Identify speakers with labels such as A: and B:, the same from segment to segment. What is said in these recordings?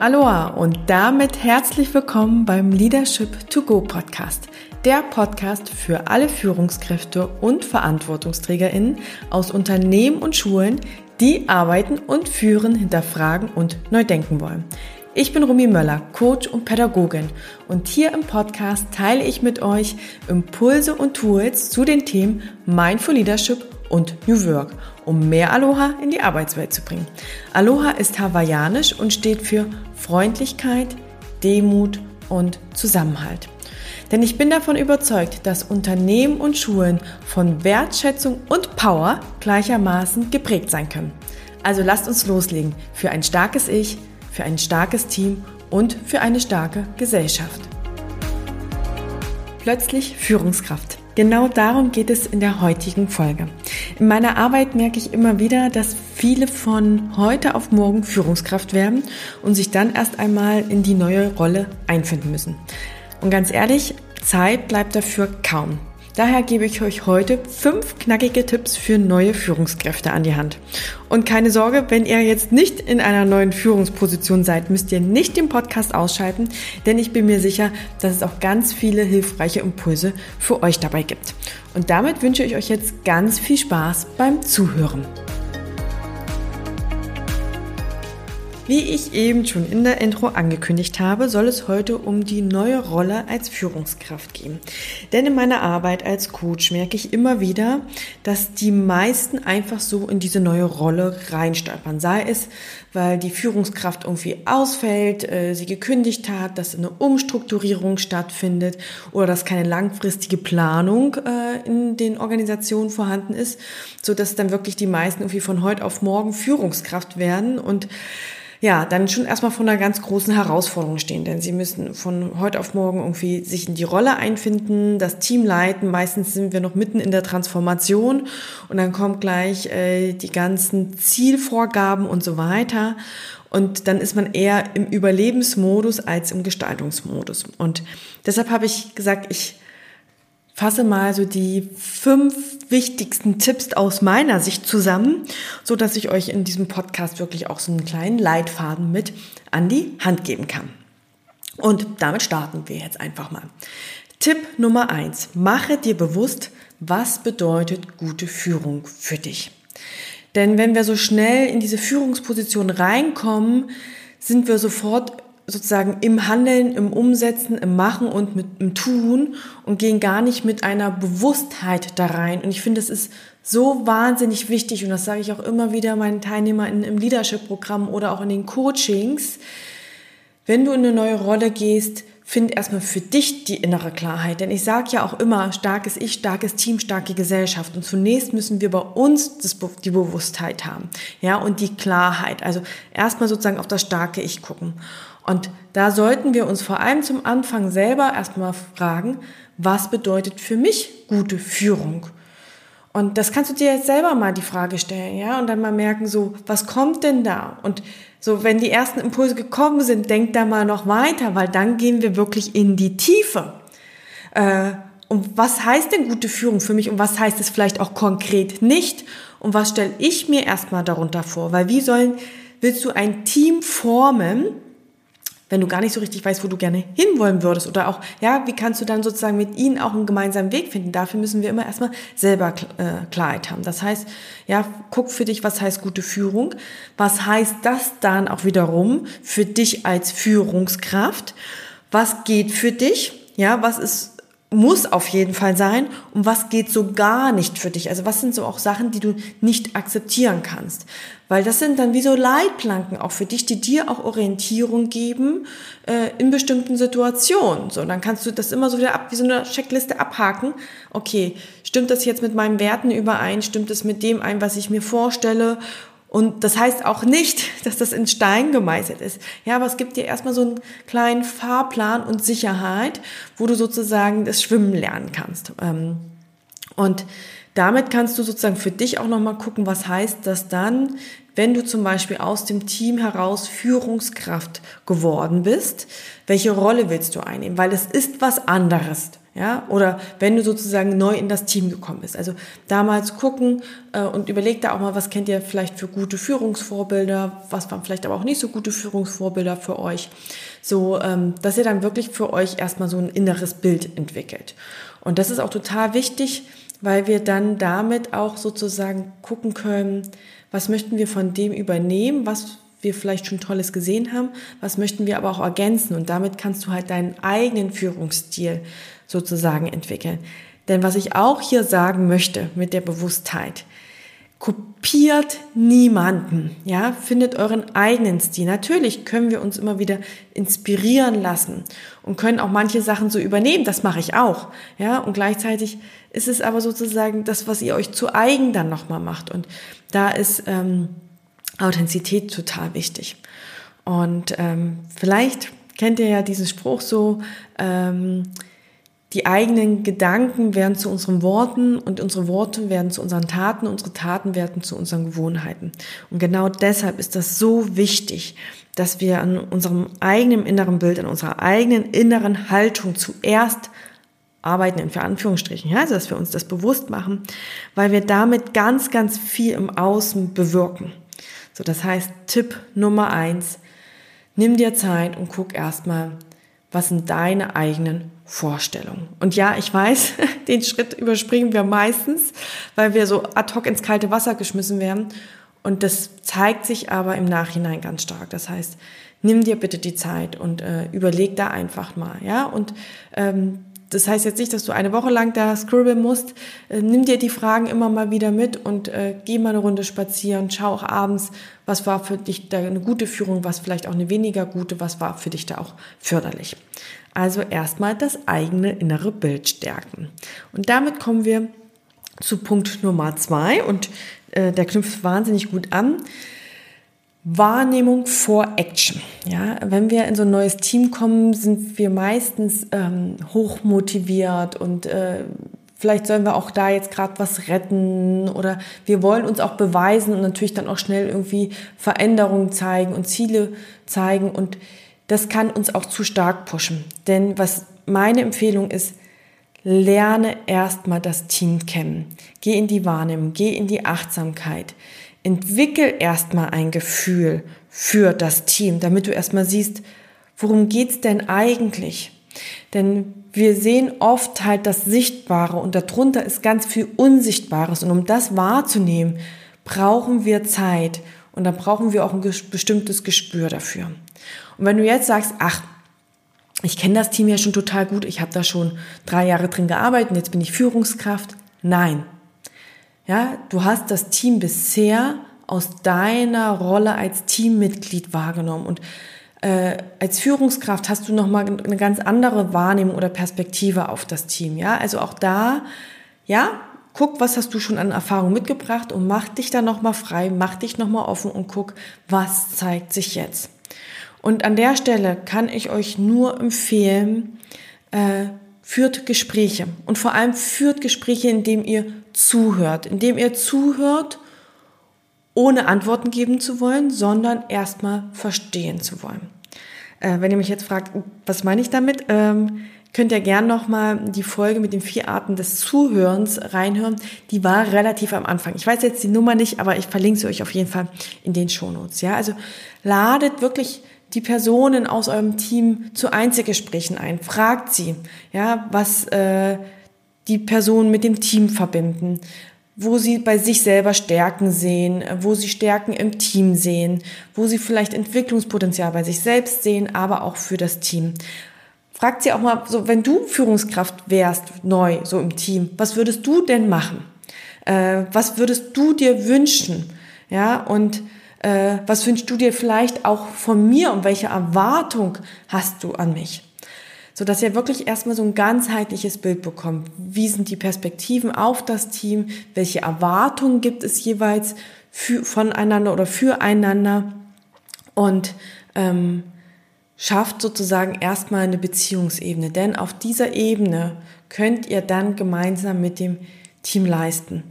A: Aloha und damit herzlich willkommen beim Leadership to Go Podcast. Der Podcast für alle Führungskräfte und Verantwortungsträgerinnen aus Unternehmen und Schulen, die arbeiten und führen, hinterfragen und neu denken wollen. Ich bin Rumi Möller, Coach und Pädagogin und hier im Podcast teile ich mit euch Impulse und Tools zu den Themen Mindful Leadership und New Work, um mehr Aloha in die Arbeitswelt zu bringen. Aloha ist hawaiianisch und steht für Freundlichkeit, Demut und Zusammenhalt. Denn ich bin davon überzeugt, dass Unternehmen und Schulen von Wertschätzung und Power gleichermaßen geprägt sein können. Also lasst uns loslegen für ein starkes Ich, für ein starkes Team und für eine starke Gesellschaft. Plötzlich Führungskraft. Genau darum geht es in der heutigen Folge. In meiner Arbeit merke ich immer wieder, dass viele von heute auf morgen Führungskraft werden und sich dann erst einmal in die neue Rolle einfinden müssen. Und ganz ehrlich, Zeit bleibt dafür kaum. Daher gebe ich euch heute fünf knackige Tipps für neue Führungskräfte an die Hand. Und keine Sorge, wenn ihr jetzt nicht in einer neuen Führungsposition seid, müsst ihr nicht den Podcast ausschalten, denn ich bin mir sicher, dass es auch ganz viele hilfreiche Impulse für euch dabei gibt. Und damit wünsche ich euch jetzt ganz viel Spaß beim Zuhören. Wie ich eben schon in der Intro angekündigt habe, soll es heute um die neue Rolle als Führungskraft gehen. Denn in meiner Arbeit als Coach merke ich immer wieder, dass die meisten einfach so in diese neue Rolle reinstolpern. Sei es, weil die Führungskraft irgendwie ausfällt, äh, sie gekündigt hat, dass eine Umstrukturierung stattfindet oder dass keine langfristige Planung äh, in den Organisationen vorhanden ist, so dass dann wirklich die meisten irgendwie von heute auf morgen Führungskraft werden und ja, dann schon erstmal vor einer ganz großen Herausforderung stehen, denn sie müssen von heute auf morgen irgendwie sich in die Rolle einfinden, das Team leiten. Meistens sind wir noch mitten in der Transformation und dann kommt gleich äh, die ganzen Zielvorgaben und so weiter. Und dann ist man eher im Überlebensmodus als im Gestaltungsmodus. Und deshalb habe ich gesagt, ich fasse mal so die fünf wichtigsten Tipps aus meiner Sicht zusammen, so dass ich euch in diesem Podcast wirklich auch so einen kleinen Leitfaden mit an die Hand geben kann. Und damit starten wir jetzt einfach mal. Tipp Nummer eins: Mache dir bewusst, was bedeutet gute Führung für dich. Denn wenn wir so schnell in diese Führungsposition reinkommen, sind wir sofort sozusagen im Handeln, im Umsetzen, im Machen und mit im Tun und gehen gar nicht mit einer Bewusstheit da rein. Und ich finde, es ist so wahnsinnig wichtig und das sage ich auch immer wieder meinen Teilnehmern im Leadership-Programm oder auch in den Coachings. Wenn du in eine neue Rolle gehst, find erstmal für dich die innere Klarheit. Denn ich sage ja auch immer, starkes Ich, starkes Team, starke Gesellschaft. Und zunächst müssen wir bei uns das, die Bewusstheit haben. Ja, und die Klarheit. Also erstmal sozusagen auf das starke Ich gucken. Und da sollten wir uns vor allem zum Anfang selber erstmal fragen, was bedeutet für mich gute Führung? Und das kannst du dir jetzt selber mal die Frage stellen, ja, und dann mal merken, so, was kommt denn da? Und so, wenn die ersten Impulse gekommen sind, denk da mal noch weiter, weil dann gehen wir wirklich in die Tiefe. Äh, und was heißt denn gute Führung für mich und was heißt es vielleicht auch konkret nicht? Und was stelle ich mir erstmal darunter vor? Weil wie sollen, willst du ein Team formen, wenn du gar nicht so richtig weißt, wo du gerne hinwollen würdest oder auch, ja, wie kannst du dann sozusagen mit ihnen auch einen gemeinsamen Weg finden? Dafür müssen wir immer erstmal selber äh, Klarheit haben. Das heißt, ja, guck für dich, was heißt gute Führung? Was heißt das dann auch wiederum für dich als Führungskraft? Was geht für dich? Ja, was ist muss auf jeden Fall sein und was geht so gar nicht für dich? Also was sind so auch Sachen, die du nicht akzeptieren kannst? Weil das sind dann wie so Leitplanken auch für dich, die dir auch Orientierung geben äh, in bestimmten Situationen. So, dann kannst du das immer so wieder ab, wie so eine Checkliste abhaken. Okay, stimmt das jetzt mit meinen Werten überein? Stimmt es mit dem ein, was ich mir vorstelle? Und das heißt auch nicht, dass das in Stein gemeißelt ist. Ja, aber es gibt dir erstmal so einen kleinen Fahrplan und Sicherheit, wo du sozusagen das Schwimmen lernen kannst. Ähm, und damit kannst du sozusagen für dich auch nochmal gucken, was heißt das dann, wenn du zum Beispiel aus dem Team heraus Führungskraft geworden bist, welche Rolle willst du einnehmen? Weil es ist was anderes, Ja, oder wenn du sozusagen neu in das Team gekommen bist. Also damals gucken äh, und überleg da auch mal, was kennt ihr vielleicht für gute Führungsvorbilder, was waren vielleicht aber auch nicht so gute Führungsvorbilder für euch. So, ähm, dass ihr dann wirklich für euch erstmal so ein inneres Bild entwickelt. Und das ist auch total wichtig, weil wir dann damit auch sozusagen gucken können, was möchten wir von dem übernehmen, was wir vielleicht schon Tolles gesehen haben, was möchten wir aber auch ergänzen. Und damit kannst du halt deinen eigenen Führungsstil sozusagen entwickeln. Denn was ich auch hier sagen möchte mit der Bewusstheit, kopiert niemanden, ja, findet euren eigenen Stil. Natürlich können wir uns immer wieder inspirieren lassen und können auch manche Sachen so übernehmen, das mache ich auch, ja, und gleichzeitig ist es aber sozusagen das, was ihr euch zu eigen dann nochmal macht und da ist ähm, Authentizität total wichtig. Und ähm, vielleicht kennt ihr ja diesen Spruch so, ähm, die eigenen Gedanken werden zu unseren Worten und unsere Worte werden zu unseren Taten, unsere Taten werden zu unseren Gewohnheiten. Und genau deshalb ist das so wichtig, dass wir an unserem eigenen inneren Bild, an unserer eigenen inneren Haltung zuerst arbeiten, in Anführungsstrichen, ja, also dass wir uns das bewusst machen, weil wir damit ganz, ganz viel im Außen bewirken. So, das heißt, Tipp Nummer eins, nimm dir Zeit und guck erstmal, was sind deine eigenen Vorstellungen. Und ja, ich weiß, den Schritt überspringen wir meistens, weil wir so ad hoc ins kalte Wasser geschmissen werden. Und das zeigt sich aber im Nachhinein ganz stark. Das heißt, nimm dir bitte die Zeit und äh, überleg da einfach mal, ja. Und ähm, das heißt jetzt nicht, dass du eine Woche lang da scribbeln musst. Äh, nimm dir die Fragen immer mal wieder mit und äh, geh mal eine Runde spazieren. Schau auch abends, was war für dich da eine gute Führung, was vielleicht auch eine weniger gute, was war für dich da auch förderlich. Also erstmal das eigene innere Bild stärken. Und damit kommen wir zu Punkt Nummer zwei und äh, der knüpft wahnsinnig gut an. Wahrnehmung vor Action. Ja, wenn wir in so ein neues Team kommen, sind wir meistens ähm, hoch motiviert und äh, vielleicht sollen wir auch da jetzt gerade was retten oder wir wollen uns auch beweisen und natürlich dann auch schnell irgendwie Veränderungen zeigen und Ziele zeigen und das kann uns auch zu stark pushen. Denn was meine Empfehlung ist, lerne erstmal das Team kennen. Geh in die Wahrnehmung, geh in die Achtsamkeit entwickel erstmal ein Gefühl für das Team, damit du erstmal siehst, worum geht's denn eigentlich? Denn wir sehen oft halt das Sichtbare und darunter ist ganz viel Unsichtbares. Und um das wahrzunehmen, brauchen wir Zeit und dann brauchen wir auch ein bestimmtes Gespür dafür. Und wenn du jetzt sagst, ach, ich kenne das Team ja schon total gut, ich habe da schon drei Jahre drin gearbeitet jetzt bin ich Führungskraft. Nein, ja, du hast das Team bisher aus deiner Rolle als Teammitglied wahrgenommen und äh, als Führungskraft hast du noch mal eine ganz andere Wahrnehmung oder Perspektive auf das Team. Ja, also auch da, ja, guck, was hast du schon an Erfahrung mitgebracht und mach dich da noch mal frei, mach dich noch mal offen und guck, was zeigt sich jetzt. Und an der Stelle kann ich euch nur empfehlen, äh, führt Gespräche und vor allem führt Gespräche, indem ihr zuhört, indem ihr zuhört, ohne Antworten geben zu wollen, sondern erstmal verstehen zu wollen. Äh, wenn ihr mich jetzt fragt, was meine ich damit, ähm, könnt ihr gern nochmal die Folge mit den vier Arten des Zuhörens reinhören. Die war relativ am Anfang. Ich weiß jetzt die Nummer nicht, aber ich verlinke sie euch auf jeden Fall in den Shownotes. Ja, also ladet wirklich die Personen aus eurem Team zu Einzelgesprächen ein. Fragt sie, ja, was äh, die Personen mit dem Team verbinden, wo sie bei sich selber Stärken sehen, wo sie Stärken im Team sehen, wo sie vielleicht Entwicklungspotenzial bei sich selbst sehen, aber auch für das Team. Fragt sie auch mal, so wenn du Führungskraft wärst, neu, so im Team, was würdest du denn machen? Äh, was würdest du dir wünschen? Ja, und äh, was wünschst du dir vielleicht auch von mir und welche Erwartung hast du an mich? So dass ihr wirklich erstmal so ein ganzheitliches Bild bekommt. Wie sind die Perspektiven auf das Team? Welche Erwartungen gibt es jeweils für, voneinander oder füreinander? Und ähm, schafft sozusagen erstmal eine Beziehungsebene. Denn auf dieser Ebene könnt ihr dann gemeinsam mit dem Team leisten.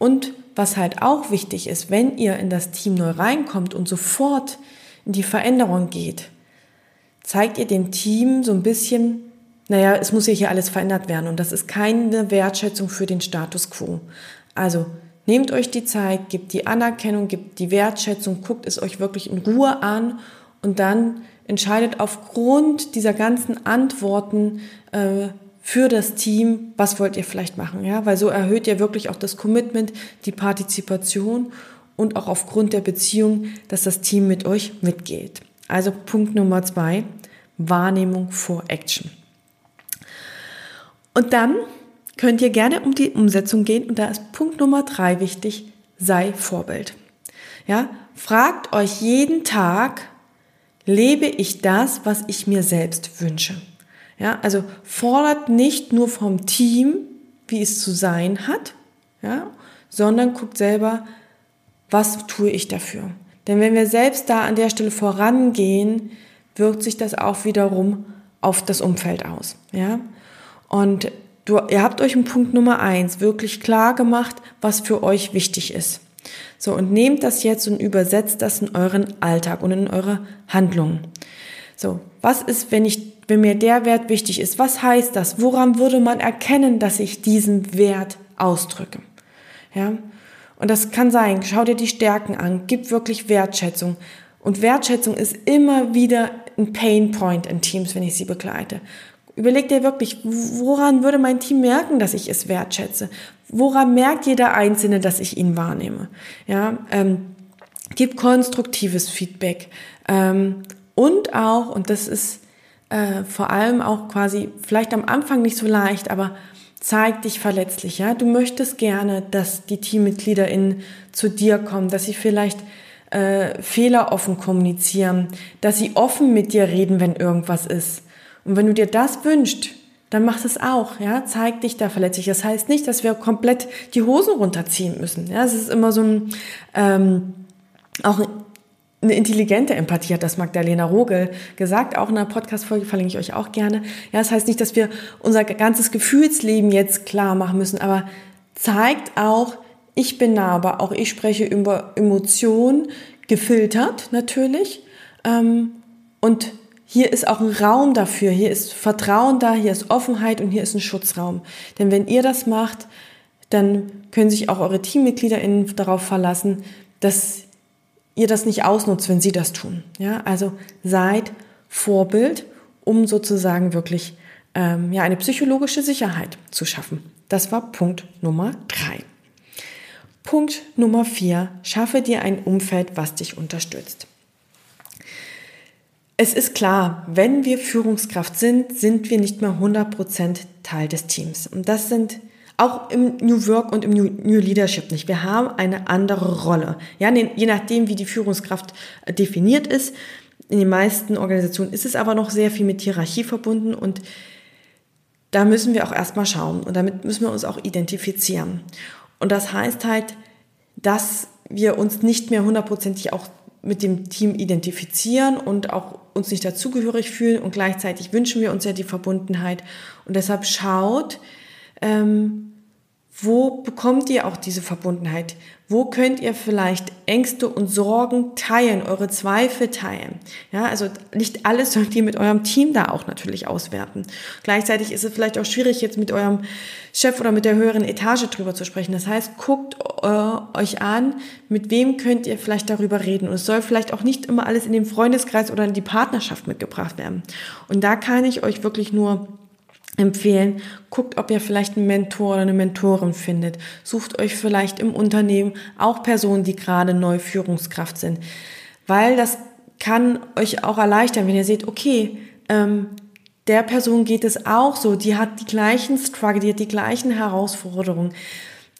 A: Und was halt auch wichtig ist, wenn ihr in das Team neu reinkommt und sofort in die Veränderung geht, zeigt ihr dem Team so ein bisschen naja, es muss ja hier alles verändert werden und das ist keine Wertschätzung für den Status quo. Also nehmt euch die Zeit, gebt die Anerkennung, gebt die Wertschätzung, guckt es euch wirklich in Ruhe an und dann entscheidet aufgrund dieser ganzen Antworten äh, für das Team, was wollt ihr vielleicht machen, ja, weil so erhöht ihr wirklich auch das Commitment, die Partizipation und auch aufgrund der Beziehung, dass das Team mit euch mitgeht. Also Punkt Nummer zwei, Wahrnehmung vor Action. Und dann könnt ihr gerne um die Umsetzung gehen und da ist Punkt Nummer drei wichtig, sei Vorbild. Ja, fragt euch jeden Tag, lebe ich das, was ich mir selbst wünsche? Ja, also fordert nicht nur vom Team, wie es zu sein hat, ja, sondern guckt selber, was tue ich dafür? Denn wenn wir selbst da an der Stelle vorangehen, wirkt sich das auch wiederum auf das Umfeld aus, ja. Und du, ihr habt euch im Punkt Nummer eins wirklich klar gemacht, was für euch wichtig ist. So, und nehmt das jetzt und übersetzt das in euren Alltag und in eure Handlungen. So, was ist, wenn ich, wenn mir der Wert wichtig ist? Was heißt das? Woran würde man erkennen, dass ich diesen Wert ausdrücke? Ja. Und das kann sein, schau dir die Stärken an, gib wirklich Wertschätzung. Und Wertschätzung ist immer wieder ein Pain Point in Teams, wenn ich sie begleite. Überleg dir wirklich, woran würde mein Team merken, dass ich es wertschätze? Woran merkt jeder Einzelne, dass ich ihn wahrnehme? Ja, ähm, gib konstruktives Feedback ähm, und auch, und das ist äh, vor allem auch quasi vielleicht am Anfang nicht so leicht, aber zeig dich verletzlich. Ja, du möchtest gerne, dass die TeammitgliederInnen zu dir kommen, dass sie vielleicht äh, Fehler offen kommunizieren, dass sie offen mit dir reden, wenn irgendwas ist. Und wenn du dir das wünschst, dann mach es auch, ja, zeig dich da verletzlich. Das heißt nicht, dass wir komplett die Hosen runterziehen müssen. Ja, es ist immer so ein, ähm, auch eine intelligente Empathie hat das Magdalena Rogel gesagt, auch in einer Podcast-Folge verlinke ich euch auch gerne. Ja, das heißt nicht, dass wir unser ganzes Gefühlsleben jetzt klar machen müssen, aber zeigt auch, ich bin nahbar, auch ich spreche über Emotionen, gefiltert natürlich, ähm, und hier ist auch ein Raum dafür, hier ist Vertrauen da, hier ist Offenheit und hier ist ein Schutzraum. Denn wenn ihr das macht, dann können sich auch eure TeammitgliederInnen darauf verlassen, dass ihr das nicht ausnutzt, wenn sie das tun. Ja, also seid Vorbild, um sozusagen wirklich ähm, ja, eine psychologische Sicherheit zu schaffen. Das war Punkt Nummer drei. Punkt Nummer vier, schaffe dir ein Umfeld, was dich unterstützt. Es ist klar, wenn wir Führungskraft sind, sind wir nicht mehr 100% Teil des Teams. Und das sind auch im New Work und im New, New Leadership nicht. Wir haben eine andere Rolle. Ja, je nachdem, wie die Führungskraft äh, definiert ist. In den meisten Organisationen ist es aber noch sehr viel mit Hierarchie verbunden und da müssen wir auch erstmal schauen und damit müssen wir uns auch identifizieren. Und das heißt halt, dass wir uns nicht mehr hundertprozentig auch mit dem Team identifizieren und auch uns nicht dazugehörig fühlen und gleichzeitig wünschen wir uns ja die Verbundenheit. Und deshalb schaut, ähm, wo bekommt ihr auch diese Verbundenheit? Wo könnt ihr vielleicht Ängste und Sorgen teilen, eure Zweifel teilen? Ja, also nicht alles sollt ihr mit eurem Team da auch natürlich auswerten. Gleichzeitig ist es vielleicht auch schwierig, jetzt mit eurem Chef oder mit der höheren Etage drüber zu sprechen. Das heißt, guckt äh, euch an, mit wem könnt ihr vielleicht darüber reden. Und es soll vielleicht auch nicht immer alles in den Freundeskreis oder in die Partnerschaft mitgebracht werden. Und da kann ich euch wirklich nur empfehlen. Guckt, ob ihr vielleicht einen Mentor oder eine Mentorin findet. Sucht euch vielleicht im Unternehmen auch Personen, die gerade neu Führungskraft sind. Weil das kann euch auch erleichtern, wenn ihr seht, okay, ähm, der Person geht es auch so, die hat die gleichen Struggle, die hat die gleichen Herausforderungen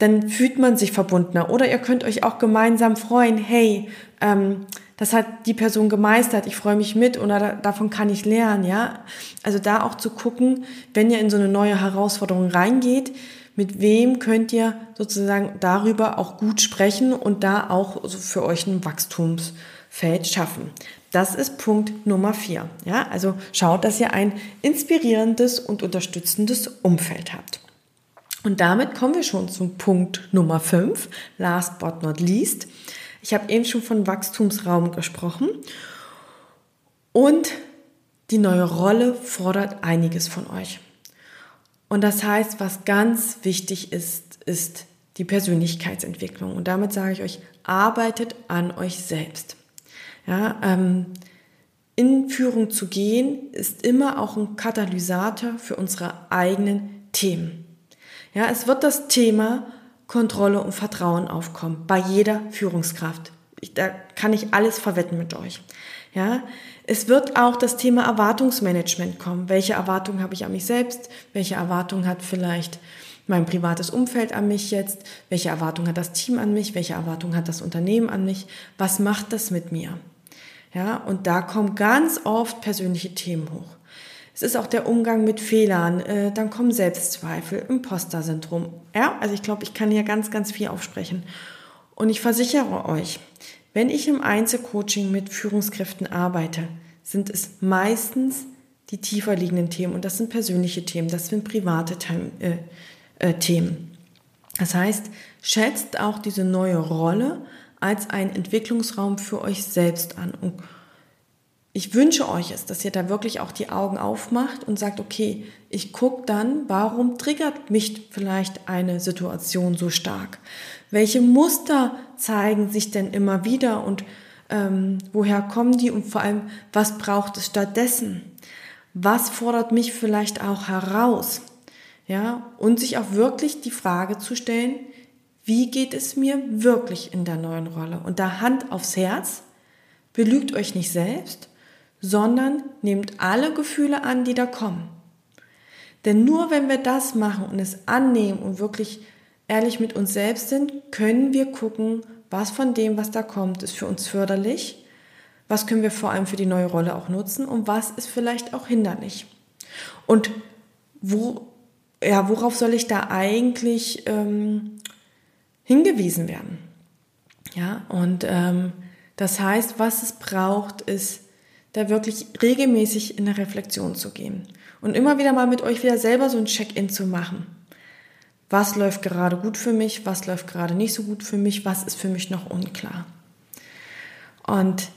A: dann fühlt man sich verbundener. Oder ihr könnt euch auch gemeinsam freuen, hey, ähm, das hat die Person gemeistert, ich freue mich mit oder da, davon kann ich lernen, ja. Also da auch zu gucken, wenn ihr in so eine neue Herausforderung reingeht, mit wem könnt ihr sozusagen darüber auch gut sprechen und da auch für euch ein Wachstumsfeld schaffen. Das ist Punkt Nummer vier. Ja, also schaut, dass ihr ein inspirierendes und unterstützendes Umfeld habt. Und damit kommen wir schon zum Punkt Nummer fünf. Last but not least. Ich habe eben schon von Wachstumsraum gesprochen. Und die neue Rolle fordert einiges von euch. Und das heißt, was ganz wichtig ist, ist die Persönlichkeitsentwicklung. Und damit sage ich euch, arbeitet an euch selbst. Ja, ähm, in Führung zu gehen, ist immer auch ein Katalysator für unsere eigenen Themen. Ja, es wird das Thema Kontrolle und Vertrauen aufkommen bei jeder Führungskraft. Ich, da kann ich alles verwetten mit euch. Ja, es wird auch das Thema Erwartungsmanagement kommen. Welche Erwartungen habe ich an mich selbst? Welche Erwartungen hat vielleicht mein privates Umfeld an mich jetzt? Welche Erwartungen hat das Team an mich? Welche Erwartungen hat das Unternehmen an mich? Was macht das mit mir? Ja, und da kommen ganz oft persönliche Themen hoch. Es ist auch der Umgang mit Fehlern, äh, dann kommen Selbstzweifel, Imposter-Syndrom. Ja, also ich glaube, ich kann hier ganz, ganz viel aufsprechen. Und ich versichere euch, wenn ich im Einzelcoaching mit Führungskräften arbeite, sind es meistens die tiefer liegenden Themen und das sind persönliche Themen, das sind private äh, äh, Themen. Das heißt, schätzt auch diese neue Rolle als einen Entwicklungsraum für euch selbst an und ich wünsche euch es, dass ihr da wirklich auch die Augen aufmacht und sagt, okay, ich gucke dann, warum triggert mich vielleicht eine Situation so stark? Welche Muster zeigen sich denn immer wieder und ähm, woher kommen die und vor allem, was braucht es stattdessen? Was fordert mich vielleicht auch heraus? Ja, und sich auch wirklich die Frage zu stellen, wie geht es mir wirklich in der neuen Rolle? Und da Hand aufs Herz, belügt euch nicht selbst, sondern nehmt alle Gefühle an, die da kommen. Denn nur wenn wir das machen und es annehmen und wirklich ehrlich mit uns selbst sind, können wir gucken, was von dem, was da kommt, ist für uns förderlich, was können wir vor allem für die neue Rolle auch nutzen und was ist vielleicht auch hinderlich. Und wo, ja, worauf soll ich da eigentlich ähm, hingewiesen werden? Ja, und ähm, das heißt, was es braucht, ist da wirklich regelmäßig in eine Reflexion zu gehen und immer wieder mal mit euch wieder selber so ein Check-in zu machen. Was läuft gerade gut für mich, was läuft gerade nicht so gut für mich, was ist für mich noch unklar. Und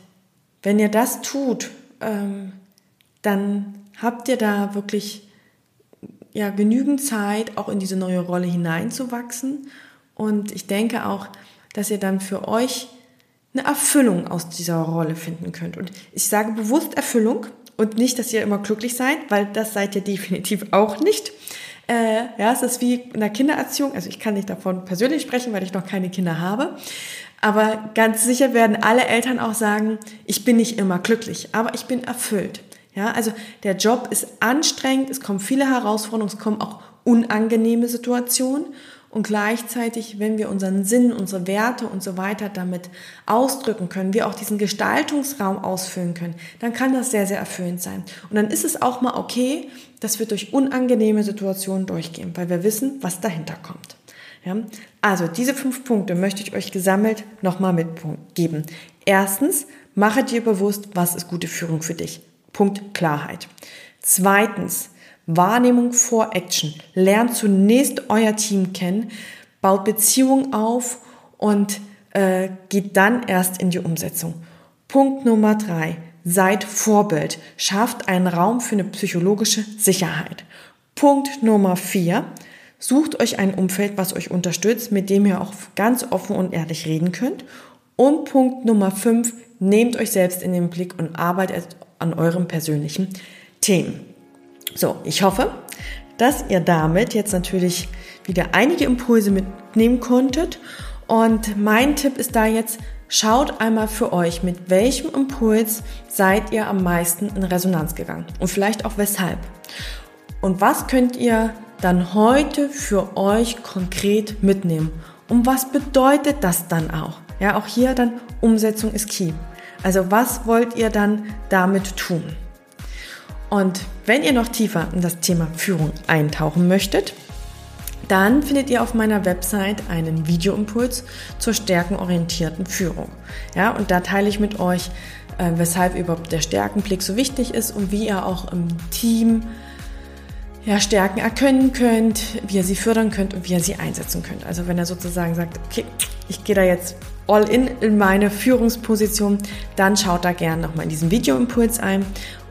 A: wenn ihr das tut, ähm, dann habt ihr da wirklich ja, genügend Zeit, auch in diese neue Rolle hineinzuwachsen. Und ich denke auch, dass ihr dann für euch eine Erfüllung aus dieser Rolle finden könnt. Und ich sage bewusst Erfüllung und nicht, dass ihr immer glücklich seid, weil das seid ihr definitiv auch nicht. Äh, ja, es ist wie in der Kindererziehung. Also ich kann nicht davon persönlich sprechen, weil ich noch keine Kinder habe. Aber ganz sicher werden alle Eltern auch sagen, ich bin nicht immer glücklich, aber ich bin erfüllt. Ja, also der Job ist anstrengend, es kommen viele Herausforderungen, es kommen auch unangenehme Situationen. Und gleichzeitig, wenn wir unseren Sinn, unsere Werte und so weiter damit ausdrücken können, wir auch diesen Gestaltungsraum ausfüllen können, dann kann das sehr, sehr erfüllend sein. Und dann ist es auch mal okay, dass wir durch unangenehme Situationen durchgehen, weil wir wissen, was dahinter kommt. Ja? Also diese fünf Punkte möchte ich euch gesammelt nochmal mitgeben. Erstens, mache dir bewusst, was ist gute Führung für dich. Punkt Klarheit. Zweitens, Wahrnehmung vor Action. Lernt zunächst euer Team kennen, baut Beziehungen auf und äh, geht dann erst in die Umsetzung. Punkt Nummer drei. Seid Vorbild. Schafft einen Raum für eine psychologische Sicherheit. Punkt Nummer vier. Sucht euch ein Umfeld, was euch unterstützt, mit dem ihr auch ganz offen und ehrlich reden könnt. Und Punkt Nummer fünf. Nehmt euch selbst in den Blick und arbeitet an eurem persönlichen Themen. So, ich hoffe, dass ihr damit jetzt natürlich wieder einige Impulse mitnehmen konntet. Und mein Tipp ist da jetzt, schaut einmal für euch, mit welchem Impuls seid ihr am meisten in Resonanz gegangen und vielleicht auch weshalb. Und was könnt ihr dann heute für euch konkret mitnehmen? Und was bedeutet das dann auch? Ja, auch hier dann Umsetzung ist key. Also was wollt ihr dann damit tun? Und wenn ihr noch tiefer in das Thema Führung eintauchen möchtet, dann findet ihr auf meiner Website einen Videoimpuls zur stärkenorientierten Führung. Ja, und da teile ich mit euch, äh, weshalb überhaupt der Stärkenblick so wichtig ist und wie ihr auch im Team ja, Stärken erkennen könnt, wie ihr sie fördern könnt und wie ihr sie einsetzen könnt. Also wenn ihr sozusagen sagt, okay, ich gehe da jetzt all in in meine Führungsposition, dann schaut da gerne nochmal in diesen Videoimpuls ein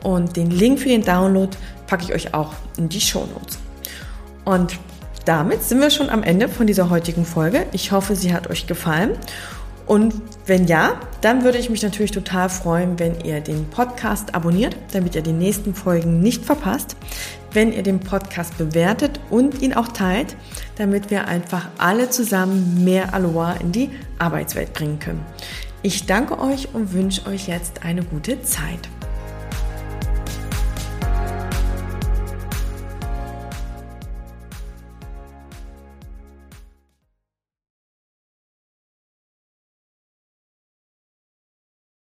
A: und den Link für den Download packe ich euch auch in die Show Notes. Und damit sind wir schon am Ende von dieser heutigen Folge. Ich hoffe, sie hat euch gefallen. Und wenn ja, dann würde ich mich natürlich total freuen, wenn ihr den Podcast abonniert, damit ihr die nächsten Folgen nicht verpasst, wenn ihr den Podcast bewertet und ihn auch teilt, damit wir einfach alle zusammen mehr Aloha in die Arbeitswelt bringen können. Ich danke euch und wünsche euch jetzt eine gute Zeit.